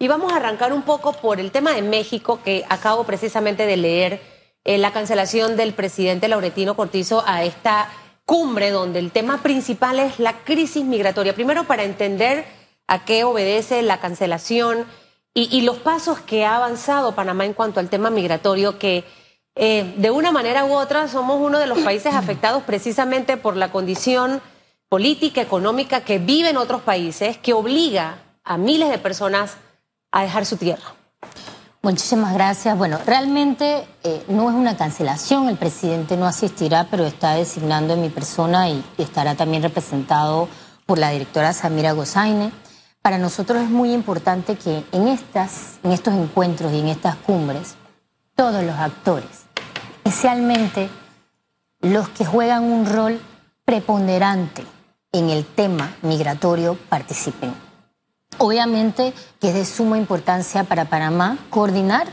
Y vamos a arrancar un poco por el tema de México, que acabo precisamente de leer eh, la cancelación del presidente Lauretino Cortizo a esta cumbre, donde el tema principal es la crisis migratoria. Primero, para entender a qué obedece la cancelación y, los pasos que ha avanzado Panamá en cuanto al tema migratorio, que eh, de una manera u otra somos uno de los países afectados precisamente por la condición política, económica que vive en otros países, que obliga a miles de personas a dejar su tierra. Muchísimas gracias. Bueno, realmente eh, no es una cancelación, el presidente no asistirá, pero está designando en mi persona y estará también representado por la directora Samira Gozaine. Para nosotros es muy importante que en, estas, en estos encuentros y en estas cumbres, todos los actores, especialmente los que juegan un rol preponderante en el tema migratorio, participen. Obviamente que es de suma importancia para Panamá coordinar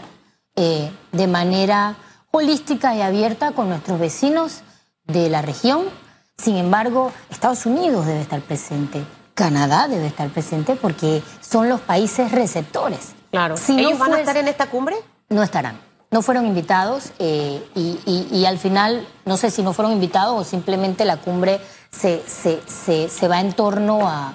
eh, de manera holística y abierta con nuestros vecinos de la región. Sin embargo, Estados Unidos debe estar presente, Canadá debe estar presente porque son los países receptores. Claro. Si ¿Ellos van a estar en esta cumbre? No estarán. No fueron invitados eh, y, al final, no sé si no fueron invitados o simplemente la cumbre se, se va en torno a,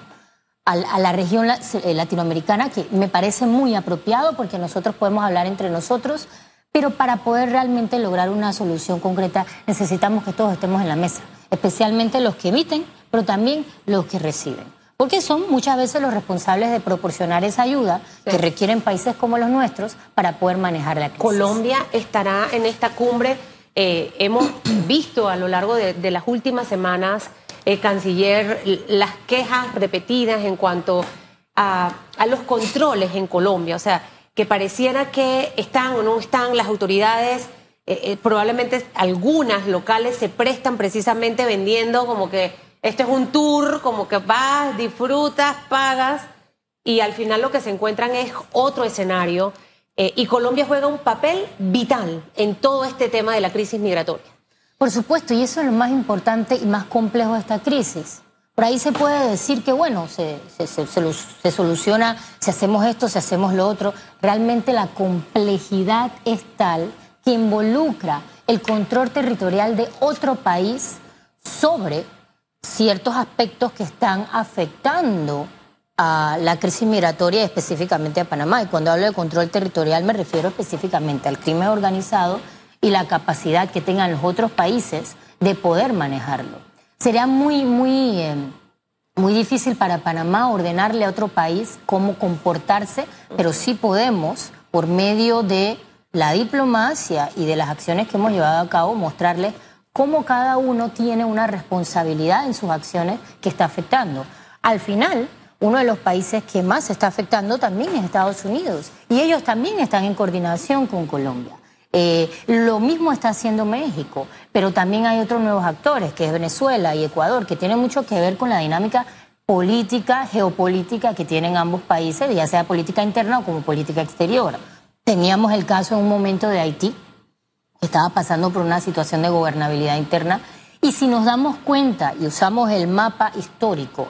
a, la región eh, latinoamericana, que me parece muy apropiado porque nosotros podemos hablar entre nosotros, pero para poder realmente lograr una solución concreta necesitamos que todos estemos en la mesa, especialmente los que emiten, pero también los que reciben. Porque son muchas veces los responsables de proporcionar esa ayuda que requieren países como los nuestros para poder manejar la crisis. Colombia estará en esta cumbre. Eh, hemos visto a lo largo de las últimas semanas eh, canciller, las quejas repetidas en cuanto a, los controles en Colombia. O sea, que pareciera que están o no están las autoridades, eh, eh, probablemente algunas locales se prestan precisamente vendiendo como que este es un tour, como que vas, disfrutas, pagas, y al final lo que se encuentran es otro escenario. y Colombia juega un papel vital en todo este tema de la crisis migratoria. Por supuesto, y eso es lo más importante y más complejo de esta crisis. Por ahí se puede decir que, bueno, se, soluciona si hacemos esto, si hacemos lo otro. Realmente la complejidad es tal que involucra el control territorial de otro país sobre ciertos aspectos que están afectando a la crisis migratoria, específicamente a Panamá. Y cuando hablo de control territorial me refiero específicamente al crimen organizado y la capacidad que tengan los otros países de poder manejarlo. Sería muy, muy, eh, muy difícil para Panamá ordenarle a otro país cómo comportarse, pero sí podemos, por medio de la diplomacia y de las acciones que hemos llevado a cabo, mostrarles cómo cada uno tiene una responsabilidad en sus acciones que está afectando. Al final, uno de los países que más está afectando también es Estados Unidos y ellos también están en coordinación con Colombia. Eh, lo mismo está haciendo México, pero también hay otros nuevos actores, que es Venezuela y Ecuador, que tienen mucho que ver con la dinámica política, geopolítica que tienen ambos países, ya sea política interna o como política exterior. Teníamos el caso en un momento de Haití, que estaba pasando por una situación de gobernabilidad interna, y si nos damos cuenta y usamos el mapa histórico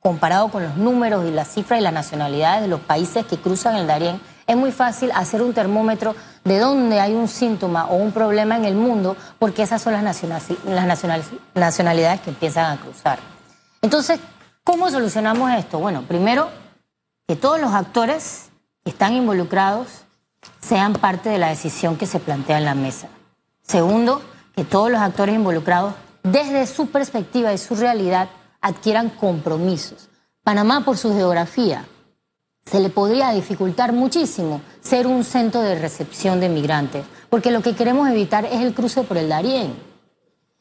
comparado con los números y las cifras y las nacionalidades de los países que cruzan el Darién, es muy fácil hacer un termómetro de dónde hay un síntoma o un problema en el mundo, porque esas son las, nacionalidades que empiezan a cruzar. Entonces, ¿cómo solucionamos esto? Bueno, primero, que todos los actores que están involucrados sean parte de la decisión que se plantea en la mesa. Segundo, que todos los actores involucrados, desde su perspectiva y su realidad, adquieran compromisos. Panamá, por su geografía, se le podría dificultar muchísimo ser un centro de recepción de migrantes, porque lo que queremos evitar es el cruce por el Darién.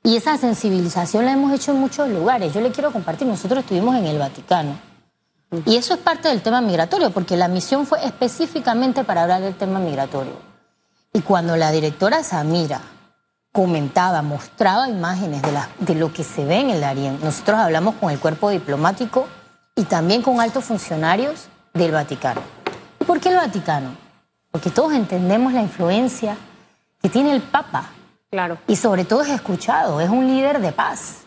Y esa sensibilización la hemos hecho en muchos lugares. Yo le quiero compartir, nosotros estuvimos en el Vaticano. Y eso es parte del tema migratorio, porque la misión fue específicamente para hablar del tema migratorio. Y cuando la directora Samira comentaba, mostraba imágenes de, de lo que se ve en el Darién, nosotros hablamos con el cuerpo diplomático y también con altos funcionarios del Vaticano. ¿Y por qué el Vaticano? Porque todos entendemos la influencia que tiene el Papa. Claro. Y sobre todo es escuchado, es un líder de paz.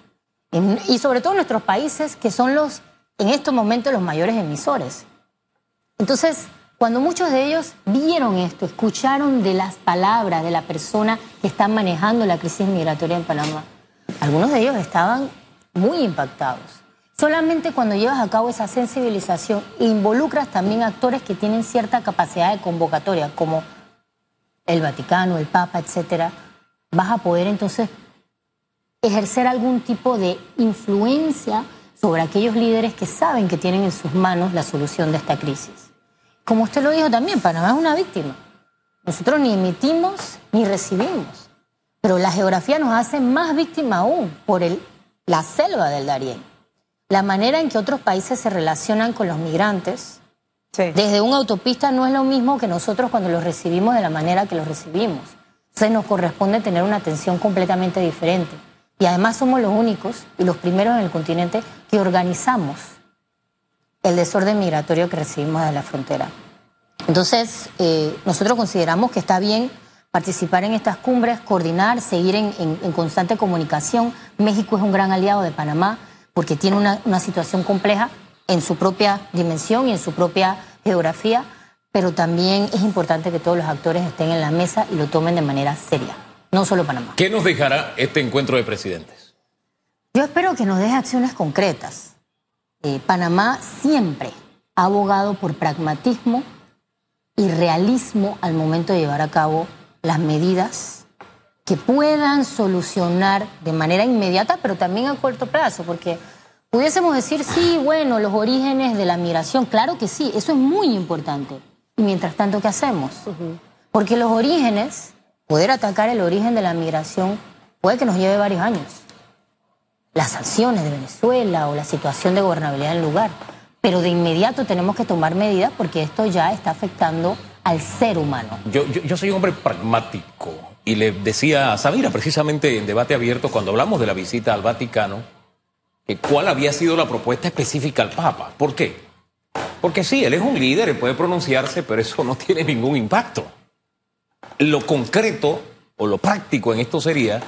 y sobre todo en nuestros países que son los, en estos momentos, los mayores emisores. Entonces, Cuando muchos de ellos vieron esto, escucharon de las palabras de la persona que está manejando la crisis migratoria en Panamá, algunos de ellos estaban muy impactados. Solamente cuando llevas a cabo esa sensibilización involucras también actores que tienen cierta capacidad de convocatoria, como el Vaticano, el Papa, etcétera, vas a poder entonces ejercer algún tipo de influencia sobre aquellos líderes que saben que tienen en sus manos la solución de esta crisis. Como usted lo dijo también, Panamá es una víctima. Nosotros ni emitimos ni recibimos. Pero la geografía nos hace más víctima aún por el, la selva del Darién. La manera en que otros países se relacionan con los migrantes, desde una autopista no es lo mismo que nosotros cuando los recibimos de la manera que los recibimos. Entonces nos corresponde tener una atención completamente diferente. Y además somos los únicos y los primeros en el continente que organizamos el desorden migratorio que recibimos de la frontera. Entonces, eh, nosotros consideramos que está bien participar en estas cumbres, coordinar, seguir en, constante comunicación. México es un gran aliado de Panamá porque tiene una, una situación compleja en su propia dimensión y en su propia geografía, pero también es importante que todos los actores estén en la mesa y lo tomen de manera seria, no solo Panamá. ¿Qué nos dejará este encuentro de presidentes? Yo espero que nos deje acciones concretas eh, Panamá siempre ha abogado por pragmatismo y realismo al momento de llevar a cabo las medidas que puedan solucionar de manera inmediata, pero también a corto plazo, porque pudiésemos decir, sí, bueno, los orígenes de la migración, claro que sí, eso es muy importante. Y mientras tanto, ¿qué hacemos? Porque los orígenes, poder atacar el origen de la migración, puede que nos lleve varios años las sanciones de Venezuela o la situación de gobernabilidad del lugar. Pero de inmediato tenemos que tomar medidas porque esto ya está afectando al ser humano. Yo, yo, soy un hombre pragmático y le decía a Samira precisamente en debate abierto cuando hablamos de la visita al Vaticano, que cuál había sido la propuesta específica al Papa. ¿Por qué? Porque sí, él es un líder, él puede pronunciarse, pero eso no tiene ningún impacto. Lo concreto o lo práctico en esto sería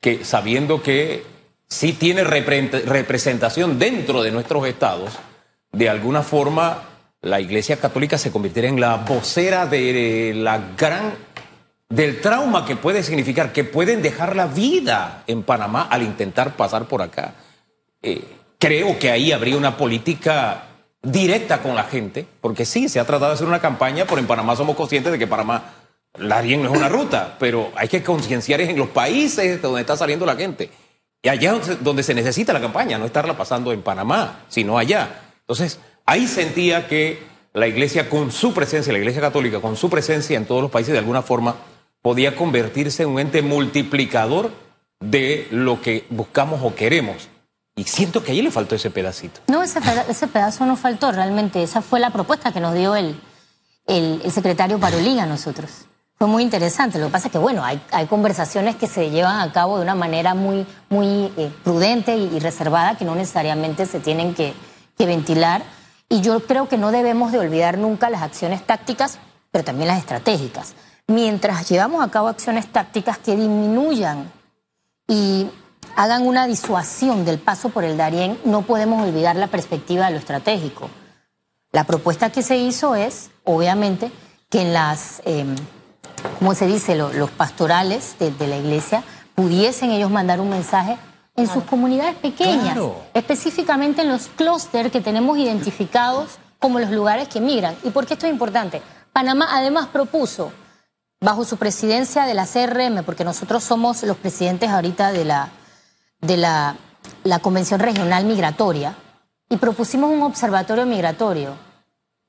que sabiendo que si tiene representación dentro de nuestros estados, de alguna forma la Iglesia Católica se convirtiera en la vocera de la gran del trauma que puede significar que pueden dejar la vida en Panamá al intentar pasar por acá. Eh, creo que ahí habría una política directa con la gente, porque sí, se ha tratado de hacer una campaña, pero en Panamá somos conscientes de que Panamá, la bien no es una ruta, pero hay que concienciar en los países donde está saliendo la gente. Y allá donde se necesita la campaña, no estarla pasando en Panamá, sino allá. Entonces, ahí sentía que la iglesia con su presencia, la iglesia católica con su presencia en todos los países de alguna forma podía convertirse en un ente multiplicador de lo que buscamos o queremos. Y siento que ahí le faltó ese pedacito. No, ese, pedazo, no faltó realmente. Esa fue la propuesta que nos dio el, el, el secretario Parolín a nosotros fue muy interesante. Lo que pasa es que, bueno, hay, hay conversaciones que se llevan a cabo de una manera muy, muy eh, prudente y, reservada que no necesariamente se tienen que, que ventilar. Y yo creo que no debemos de olvidar nunca las acciones tácticas, pero también las estratégicas. Mientras llevamos a cabo acciones tácticas que disminuyan y hagan una disuasión del paso por el Darién, no podemos olvidar la perspectiva de lo estratégico. La propuesta que se hizo es, obviamente, que en las em, como se dice, los pastorales de, la iglesia pudiesen ellos mandar un mensaje en sus comunidades pequeñas, específicamente en los clústeres que tenemos identificados como los lugares que migran. ¿Y por qué esto es importante? Panamá además propuso, bajo su presidencia de la CRM, porque nosotros somos los presidentes ahorita de la, de la, la Convención Regional Migratoria, y propusimos un observatorio migratorio.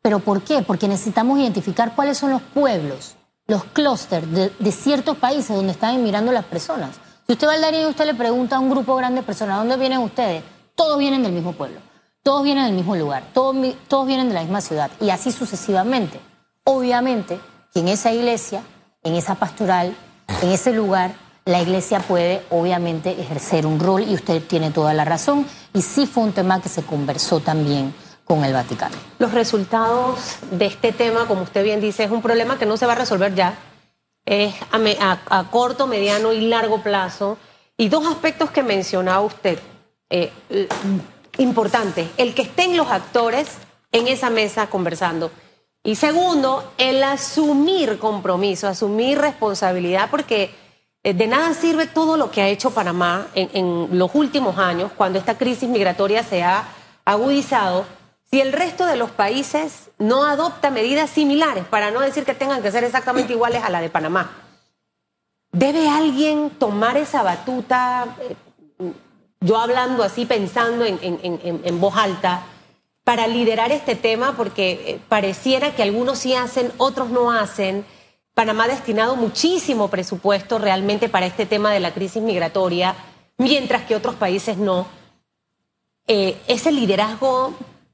¿Pero por qué? Porque necesitamos identificar cuáles son los pueblos los clústeres de, ciertos países donde están emigrando las personas. Si usted va al Darío y usted le pregunta a un grupo grande de personas, ¿dónde vienen ustedes? Todos vienen del mismo pueblo, todos vienen del mismo lugar, todos, todos vienen de la misma ciudad y así sucesivamente. Obviamente que en esa iglesia, en esa pastoral, en ese lugar, la iglesia puede obviamente ejercer un rol y usted tiene toda la razón y sí fue un tema que se conversó también con el Vaticano. Los resultados de este tema, como usted bien dice, es un problema que no se va a resolver ya, es a, corto, mediano y largo plazo. Y dos aspectos que mencionaba usted, eh, importantes, el que estén los actores en esa mesa conversando Y segundo, el asumir compromiso, asumir responsabilidad, porque eh, de nada sirve todo lo que ha hecho Panamá en, en los últimos años, cuando esta crisis migratoria se ha agudizado, si el resto de los países no adopta medidas similares, para no decir que tengan que ser exactamente iguales a la de Panamá. ¿Debe alguien tomar esa batuta? eh, Yo hablando así, pensando en, en- en- en voz alta, para liderar este tema, porque eh, pareciera que algunos sí hacen, otros no hacen. Panamá ha destinado muchísimo presupuesto realmente para este tema de la crisis migratoria, mientras que otros países no. Eh, ese liderazgo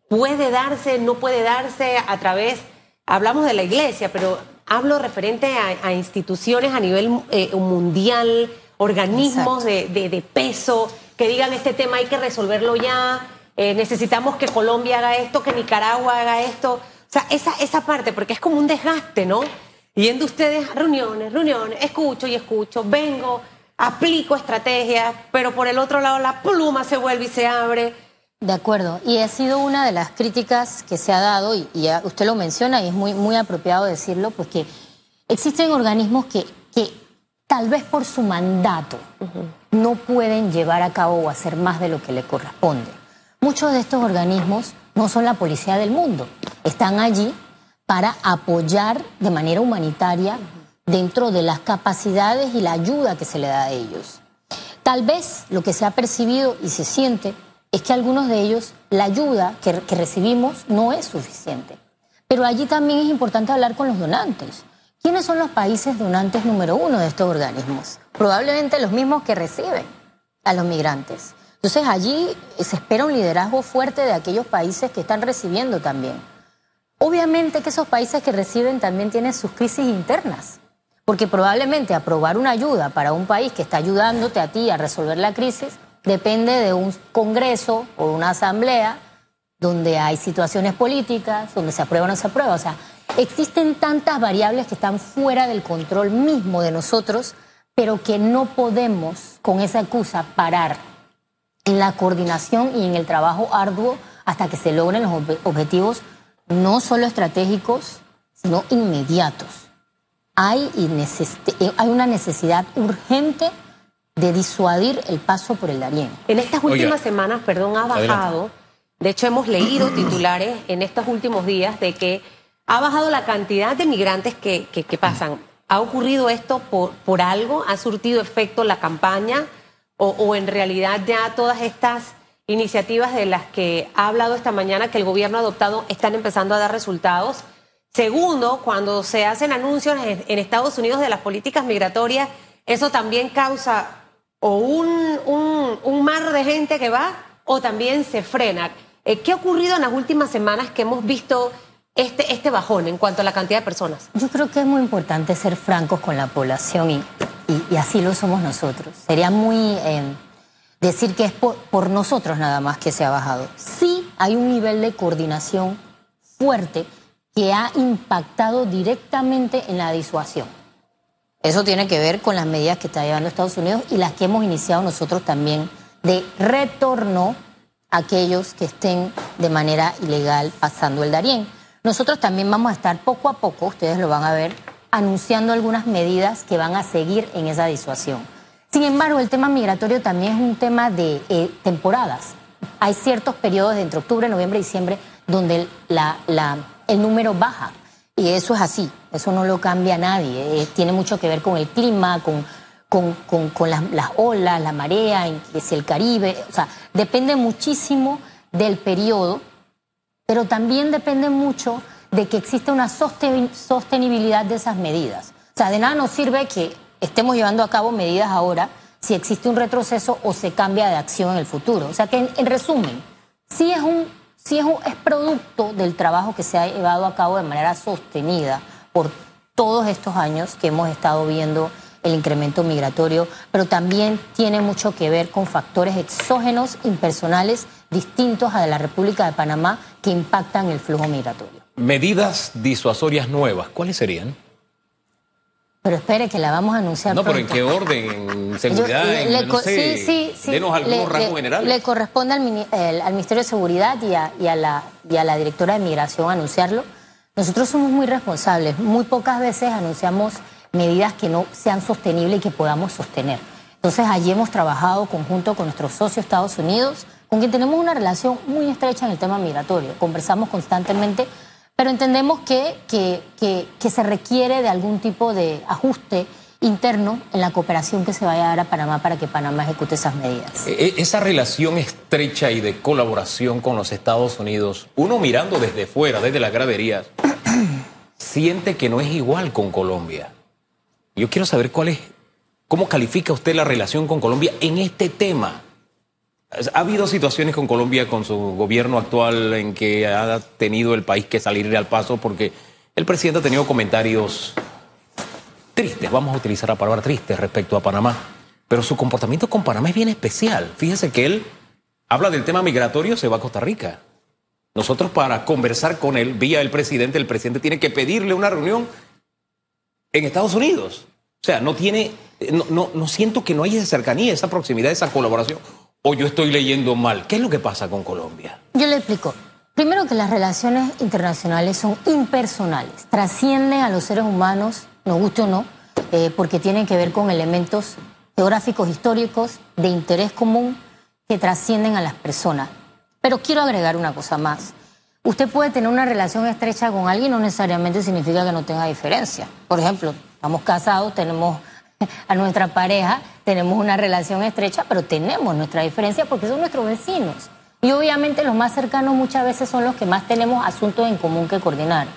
puede darse, no puede darse a través, hablamos de la iglesia, pero hablo referente a, a instituciones a nivel eh, mundial, organismos de, de- de peso, que digan este tema hay que resolverlo ya, eh, necesitamos que Colombia haga esto, que Nicaragua haga esto. O sea, esa, esa parte, porque es como un desgaste, ¿no? Yendo ustedes a reuniones, reuniones, escucho y escucho, vengo, aplico estrategias, pero por el otro lado la pluma se vuelve y se abre. De acuerdo, y ha sido una de las críticas que se ha dado, y, usted lo menciona, y es muy, muy apropiado decirlo, pues que existen organismos que, que tal vez por su mandato no pueden llevar a cabo o hacer más de lo que le corresponde. Muchos de estos organismos no son la policía del mundo, están allí para apoyar de manera humanitaria dentro de las capacidades y la ayuda que se le da a ellos. Tal vez lo que se ha percibido y se siente es que algunos de ellos, la ayuda que, que recibimos no es suficiente. Pero allí también es importante hablar con los donantes. ¿Quiénes son los países donantes número uno de estos organismos? Probablemente los mismos que reciben a los migrantes. Entonces allí se espera un liderazgo fuerte de aquellos países que están recibiendo también. Obviamente que esos países que reciben también tienen sus crisis internas, porque probablemente aprobar una ayuda para un país que está ayudándote a ti a resolver la crisis depende de un congreso o una asamblea donde hay situaciones políticas, donde se aprueba o no se aprueba. O sea, existen tantas variables que están fuera del control mismo de nosotros, pero que no podemos con esa excusa parar en la coordinación y en el trabajo arduo hasta que se logren los ob- objetivos no solo estratégicos, sino inmediatos. Hay, eh, hay una necesidad urgente de disuadir el paso por el Darién. En estas Oiga. últimas semanas, perdón, ha Adelante. bajado. De hecho, hemos leído titulares en estos últimos días de que ha bajado la cantidad de migrantes que, que- que pasan. ¿Ha ocurrido esto por, por algo? ¿Ha surtido efecto la campaña? O, en realidad ya todas estas iniciativas de las que ha hablado esta mañana que el gobierno ha adoptado están empezando a dar resultados? Segundo, cuando se hacen anuncios en, en Estados Unidos de las políticas migratorias, eso también causa o un, un- un mar de gente que va o también se frena. Eh, ¿Qué ha ocurrido en las últimas semanas que hemos visto este, este bajón en cuanto a la cantidad de personas? Yo creo que es muy importante ser francos con la población y, así lo somos nosotros. Sería muy eh, decir que es por, por nosotros nada más que se ha bajado. Sí hay un nivel de coordinación fuerte que ha impactado directamente en la disuasión. Eso tiene que ver con las medidas que está llevando Estados Unidos y las que hemos iniciado nosotros también de retorno a aquellos que estén de manera ilegal pasando el Darién. Nosotros también vamos a estar poco a poco, ustedes lo van a ver, anunciando algunas medidas que van a seguir en esa disuasión. Sin embargo, el tema migratorio también es un tema de eh, temporadas. Hay ciertos periodos entre octubre, noviembre y diciembre donde el número baja. Y eso es así, eso no lo cambia nadie. eh, tiene mucho que ver con el clima, con, con, con- con las, las olas, la marea, en si el Caribe. O sea, depende muchísimo del periodo, pero también depende mucho de que exista una sosten- sostenibilidad de esas medidas. O sea, de nada nos sirve que estemos llevando a cabo medidas ahora si existe un retroceso o se cambia de acción en el futuro. O sea que, en, en resumen, sí es un, sí es un es producto del trabajo que se ha llevado a cabo de manera sostenida por todos estos años que hemos estado viendo el incremento migratorio, pero también tiene mucho que ver con factores exógenos, impersonales, distintos a de la República de Panamá que impactan el flujo migratorio. Medidas disuasorias nuevas, ¿cuáles serían? Pero espere que la vamos a anunciar No, pero ¿en pronto. qué orden? ¿En seguridad? Yo- en, no sé, sí, sí, sí. Denos algunos Le- rasgos le- generales. Le corresponde al, mini- el- al Ministerio de Seguridad y a, y a la, y a la directora de Migración anunciarlo. Nosotros somos muy responsables. Muy pocas veces anunciamos medidas que no sean sostenibles y que podamos sostener. Entonces allí hemos trabajado conjunto con nuestro socio Estados Unidos, con quien tenemos una relación muy estrecha en el tema migratorio. Conversamos constantemente, pero entendemos que, que, que, se requiere de algún tipo de ajuste interno en la cooperación que se vaya a dar a Panamá para que Panamá ejecute esas medidas. E, e, esa relación estrecha y de colaboración con los Estados Unidos, uno mirando desde fuera, desde las graderías, siente que no es igual con Colombia. Yo quiero saber cuál es, cómo califica usted la relación con Colombia en este tema. Ha habido situaciones con Colombia, con su gobierno actual, en que ha tenido el país que salir al paso porque el presidente ha tenido comentarios tristes, vamos a utilizar la palabra triste respecto a Panamá. Pero su comportamiento con Panamá es bien especial. Fíjese que él habla del tema migratorio, se va a Costa Rica. Nosotros para conversar con él, vía el presidente, el presidente tiene que pedirle una reunión en Estados Unidos. O sea, no tiene, no, no, siento que no haya esa cercanía, esa proximidad, esa colaboración. O yo estoy leyendo mal. ¿Qué es lo que pasa con Colombia? Yo le explico. Primero que las relaciones internacionales son impersonales, trascienden a los seres humanos, nos guste o no, eh, porque tienen que ver con elementos geográficos, históricos, de interés común, que trascienden a las personas. Pero quiero agregar una cosa más. Usted puede tener una relación estrecha con alguien, no necesariamente significa que no tenga diferencia. Por ejemplo, estamos casados, tenemos a nuestra pareja, tenemos una relación estrecha, pero tenemos nuestra diferencia porque son nuestros vecinos. Y obviamente los más cercanos muchas veces son los que más tenemos asuntos en común que coordinar.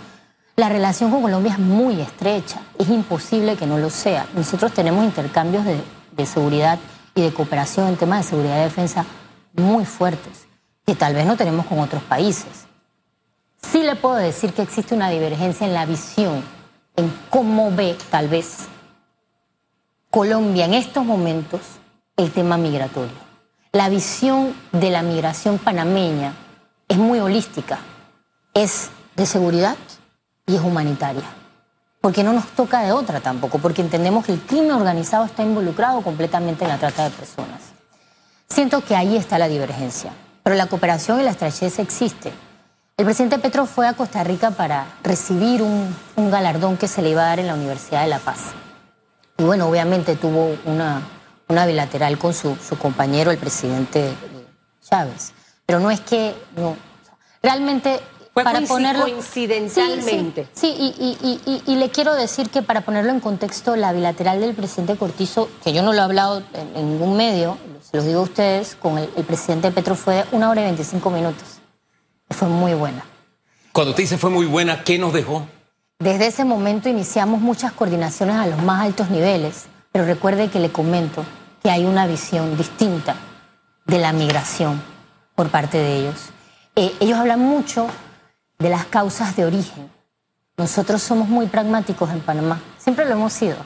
La relación con Colombia es muy estrecha, es imposible que no lo sea. Nosotros tenemos intercambios de, de seguridad y de cooperación en temas de seguridad y defensa muy fuertes, que tal vez no tenemos con otros países. Sí le puedo decir que existe una divergencia en la visión, en cómo ve tal vez Colombia en estos momentos el tema migratorio. La visión de la migración panameña es muy holística, es de seguridad y es humanitaria, porque no nos toca de otra tampoco, porque entendemos que el crimen organizado está involucrado completamente en la trata de personas. Siento que ahí está la divergencia, pero la cooperación y la estrechez existe. El presidente Petro fue a Costa Rica para recibir un, galardón que se le iba a dar en la Universidad de La Paz. Y bueno, obviamente tuvo una, una bilateral con su, compañero, el presidente Chávez. Pero no es que, no, realmente Fue para ponerlo coincidentalmente. Sí, y, y, le quiero decir que para ponerlo en contexto, la bilateral del presidente Cortizo, que yo no lo he hablado en, ningún medio, se los digo a ustedes, con el, el presidente Petro fue una hora y 25 minutos fue muy buena. Cuando te dice fue muy buena, ¿qué nos dejó? Desde ese momento iniciamos muchas coordinaciones a los más altos niveles, pero recuerde que le comento que hay una visión distinta de la migración por parte de ellos. Eh, ellos hablan mucho de las causas de origen. Nosotros somos muy pragmáticos en Panamá, siempre lo hemos sido,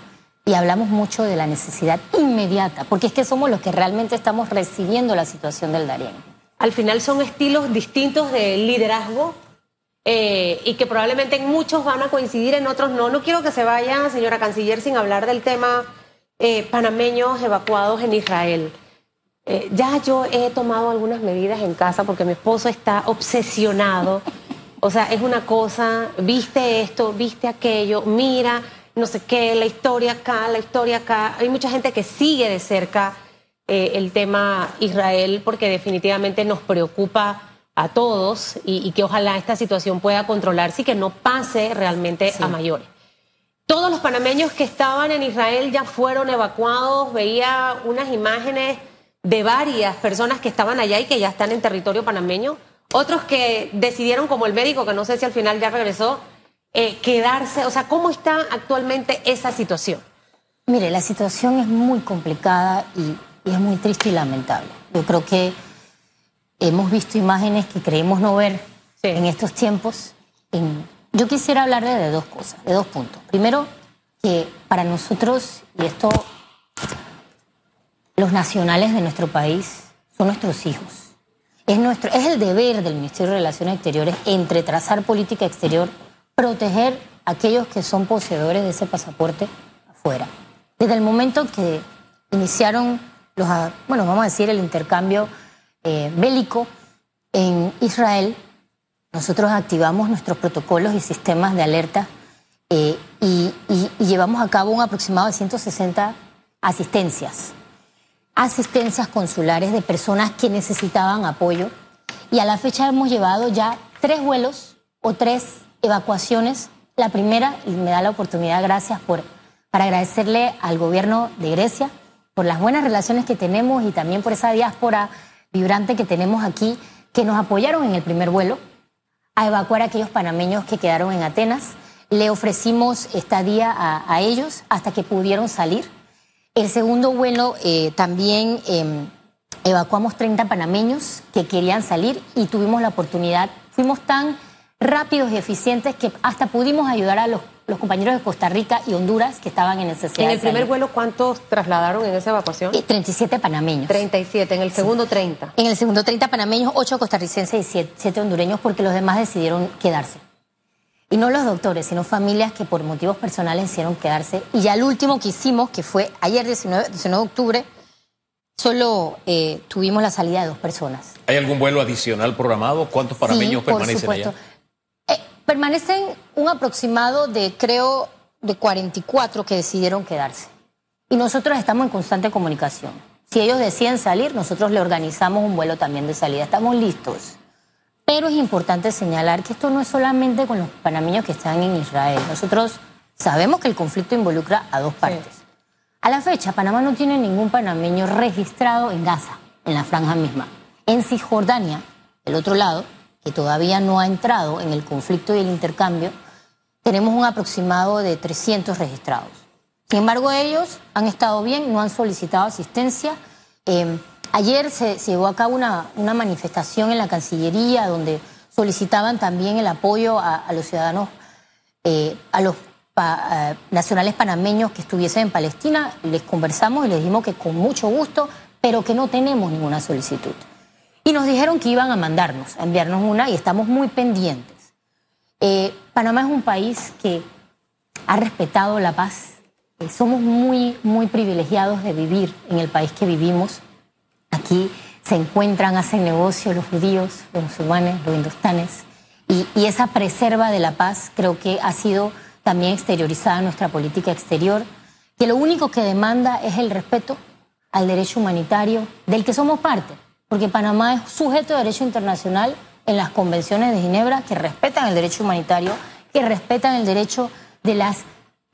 y hablamos mucho de la necesidad inmediata, porque es que somos los que realmente estamos recibiendo la situación del Darién al final son estilos distintos de liderazgo eh, y que probablemente en muchos van a coincidir, en otros no. No quiero que se vaya, señora canciller, sin hablar del tema eh, panameños evacuados en Israel. Eh, ya yo he tomado algunas medidas en casa porque mi esposo está obsesionado. O sea, es una cosa, viste esto, viste aquello, mira, no sé qué, la historia acá, la historia acá. Hay mucha gente que sigue de cerca eh, el tema Israel porque definitivamente nos preocupa a todos y, que ojalá esta situación pueda controlarse y que no pase realmente a mayores. Todos los panameños que estaban en Israel ya fueron evacuados, veía unas imágenes de varias personas que estaban allá y que ya están en territorio panameño, otros que decidieron, como el médico, que no sé si al final ya regresó, eh, quedarse, o sea, ¿cómo está actualmente esa situación? Mire, la situación es muy complicada y y es muy triste y lamentable. Yo creo que hemos visto imágenes que creemos no ver en estos tiempos. Yo quisiera hablar de dos cosas, de dos puntos. Primero, que para nosotros, y esto, los nacionales de nuestro país son nuestros hijos. Es, nuestro, es el deber del Ministerio de Relaciones Exteriores entre trazar política exterior, proteger a aquellos que son poseedores de ese pasaporte afuera. Desde el momento que iniciaron los, bueno, vamos a decir, el intercambio eh, bélico en Israel, nosotros activamos nuestros protocolos y sistemas de alerta eh, y, y llevamos a cabo un aproximado de 160 asistencias. Asistencias consulares de personas que necesitaban apoyo. Y a la fecha hemos llevado ya tres vuelos o tres evacuaciones. La primera, y me da la oportunidad, gracias por, para agradecerle al gobierno de Grecia por las buenas relaciones que tenemos y también por esa diáspora vibrante que tenemos aquí, que nos apoyaron en el primer vuelo a evacuar a aquellos panameños que quedaron en Atenas. Le ofrecimos estadía a, a ellos hasta que pudieron salir. El segundo vuelo eh, también eh, evacuamos 30 panameños que querían salir y tuvimos la oportunidad. Fuimos tan rápidos y eficientes que hasta pudimos ayudar a los, los compañeros de Costa Rica y Honduras que estaban en necesidad. En el primer vuelo, ¿cuántos trasladaron en esa evacuación? Eh, 37 panameños. 37, en el segundo 30. En el segundo 30 panameños, 8 costarricenses y 7 hondureños porque los demás decidieron quedarse. Y no los doctores, sino familias que por motivos personales decidieron quedarse. Y ya el último que hicimos, que fue ayer 19, 19 de octubre, solo eh, tuvimos la salida de dos personas. ¿Hay algún vuelo adicional programado? ¿Cuántos panameños Sí, por permanecen supuesto. allá? Eh, permanecen un aproximado de, creo, de 44 que decidieron quedarse. Y nosotros estamos en constante comunicación. Si ellos deciden salir, nosotros le organizamos un vuelo también de salida. Estamos listos. Pero es importante señalar que esto no es solamente con los panameños que están en Israel. Nosotros sabemos que el conflicto involucra a dos partes. A la fecha, Panamá no tiene ningún panameño registrado en Gaza, en la franja misma. En Cisjordania, el otro lado, que todavía no ha entrado en el conflicto y el intercambio, tenemos un aproximado de 300 registrados. Sin embargo, ellos han estado bien, no han solicitado asistencia. Eh, ayer se, se llevó a cabo una, una manifestación en la Cancillería donde solicitaban también el apoyo a, los ciudadanos, eh, a los eh, nacionales panameños que estuviesen en Palestina. Les conversamos y les dijimos que con mucho gusto, pero que no tenemos ninguna solicitud. Y nos dijeron que iban a mandarnos, a enviarnos una y estamos muy pendientes. Eh, Panamá es un país que ha respetado la paz. Eh, somos muy, muy privilegiados de vivir en el país que vivimos. Aquí se encuentran, hacen negocio los judíos, los musulmanes, los hindustanes. Y, y esa preserva de la paz creo que ha sido también exteriorizada en nuestra política exterior, que lo único que demanda es el respeto al derecho humanitario del que somos parte, porque Panamá es sujeto de derecho internacional en las convenciones de Ginebra que respetan el derecho humanitario, que respetan el derecho de las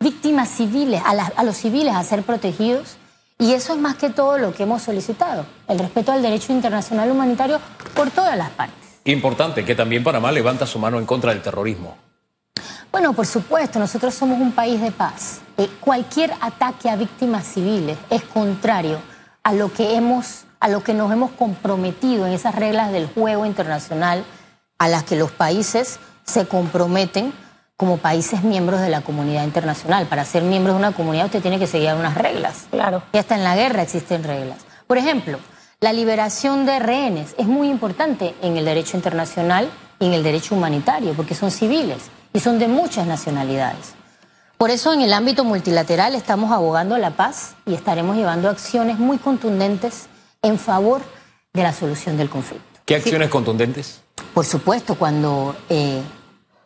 víctimas civiles, a, las- a los civiles a ser protegidos. Y eso es más que todo lo que hemos solicitado, el respeto al derecho internacional humanitario por todas las partes. Importante que también Panamá levanta su mano en contra del terrorismo. Bueno, por supuesto, nosotros somos un país de paz. Eh, cualquier ataque a víctimas civiles es contrario a lo que hemos, a lo que nos hemos comprometido en esas reglas del juego internacional a las que los países se comprometen como países miembros de la comunidad internacional. Para ser miembro de una comunidad usted tiene que seguir unas reglas. Claro. Y hasta en la guerra existen reglas. Por ejemplo, la liberación de rehenes es muy importante en el derecho internacional y en el derecho humanitario, porque son civiles y son de muchas nacionalidades. Por eso en el ámbito multilateral estamos abogando la paz y estaremos llevando acciones muy contundentes en favor de la solución del conflicto. ¿Qué acciones contundentes? Por supuesto, cuando eh,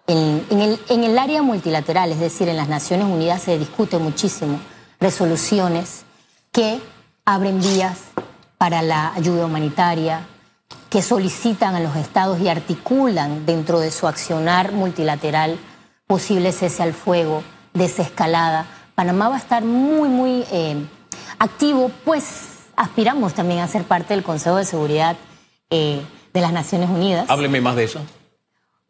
en, en el, en el área multilateral, es decir, en las Naciones Unidas, se discute muchísimo resoluciones que abren vías para la ayuda humanitaria, que solicitan a los estados y articulan dentro de su accionar multilateral posible cese al fuego, desescalada. Panamá va a estar muy, muy eh, activo, pues aspiramos también a ser parte del Consejo de Seguridad eh, de las Naciones Unidas. Hábleme más de eso.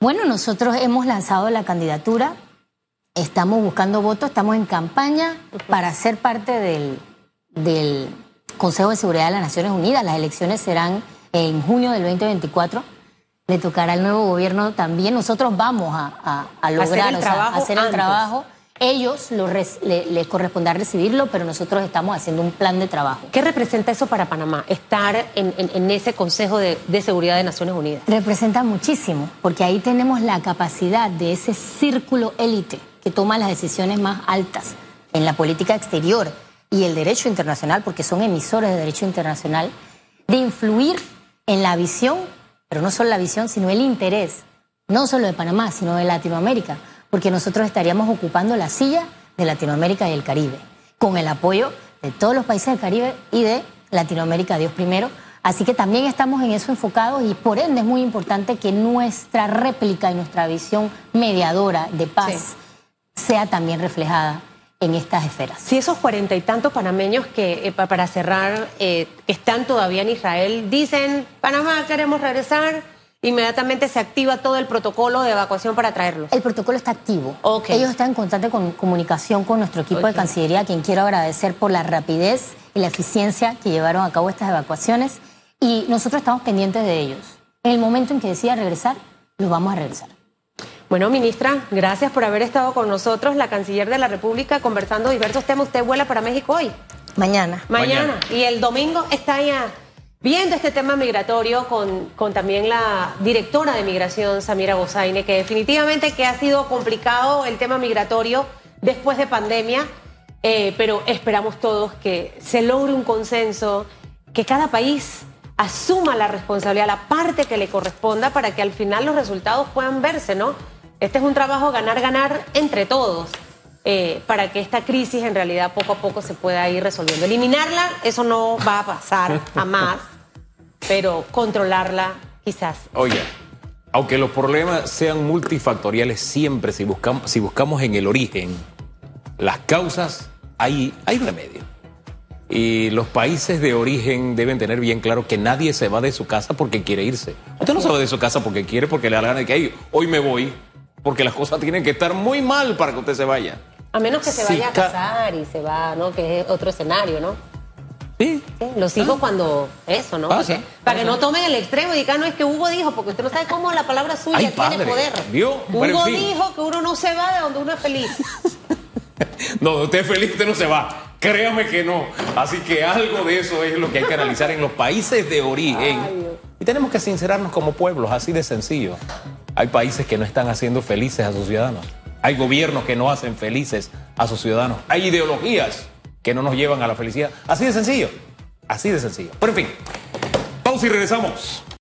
Bueno, nosotros hemos lanzado la candidatura, estamos buscando votos, estamos en campaña para ser parte del, del Consejo de Seguridad de las Naciones Unidas. Las elecciones serán en junio del 2024. Le tocará al nuevo gobierno también. Nosotros vamos a, a- a lograr, el o sea, trabajo a hacer el antes. trabajo. Ellos lo les corresponderá recibirlo, pero nosotros estamos haciendo un plan de trabajo. ¿Qué representa eso para Panamá? Estar en ese Consejo de, de Seguridad de Naciones Unidas. Representa muchísimo, porque ahí tenemos la capacidad de ese círculo élite que toma las decisiones más altas en la política exterior y el derecho internacional, porque son emisores de derecho internacional, de influir en la visión, pero no solo la visión, sino el interés no solo de Panamá, sino de Latinoamérica, porque nosotros estaríamos ocupando la silla de Latinoamérica y el Caribe, con el apoyo de todos los países del Caribe y de Latinoamérica, Dios primero. Así que también estamos en eso enfocados y por ende es muy importante que nuestra réplica y nuestra visión mediadora de paz sea también reflejada en estas esferas. Si esos cuarenta y tantos panameños que, eh, para cerrar, eh, que están todavía en Israel, dicen, Panamá, queremos regresar, inmediatamente se activa todo el protocolo de evacuación para traerlos. El protocolo está activo. Ellos están en constante comunicación con nuestro equipo de Cancillería, a quien quiero agradecer por la rapidez y la eficiencia que llevaron a cabo estas evacuaciones. Y nosotros estamos pendientes de ellos. En el momento en que decida regresar, los vamos a regresar. Bueno, ministra, gracias por haber estado con nosotros, la canciller de la República, conversando diversos temas. ¿Usted vuela para México hoy? Mañana. Mañana. Y el domingo está ya viendo este tema migratorio con, con también la directora de migración, Samira Gozaine, que definitivamente que ha sido complicado el tema migratorio después de pandemia, eh, pero esperamos todos que se logre un consenso, que cada país asuma la responsabilidad, la parte que le corresponda para que al final los resultados puedan verse, ¿no? Este es un trabajo ganar-ganar entre todos eh, para que esta crisis en realidad poco a poco se pueda ir resolviendo. Eliminarla, eso no va a pasar jamás, pero controlarla quizás. Oye, aunque los problemas sean multifactoriales, siempre si buscamos, si buscamos en el origen las causas, hay, hay remedio. Y los países de origen deben tener bien claro que nadie se va de su casa porque quiere irse. Usted no se va de su casa porque quiere, porque le da la gana de que hoy me voy, porque las cosas tienen que estar muy mal para que usted se vaya. A menos que se vaya a casar y se va, ¿no? Que es otro escenario, ¿no? Sí. Los hijos ah. cuando eso, ¿no? para que no tomen el extremo y digan, no es que Hugo dijo, porque usted no sabe cómo la palabra suya tiene poder. Hugo dijo que uno no se va de donde uno es feliz. no, usted es feliz, usted no se va. Créame que no. Así que algo de eso es lo que hay que analizar en los países de origen. y tenemos que sincerarnos como pueblos, así de sencillo. Hay países que no están haciendo felices a sus ciudadanos. Hay gobiernos que no hacen felices a sus ciudadanos. Hay ideologías que no nos llevan a la felicidad. Así de sencillo. Así de sencillo. Pero en fin, pausa y regresamos.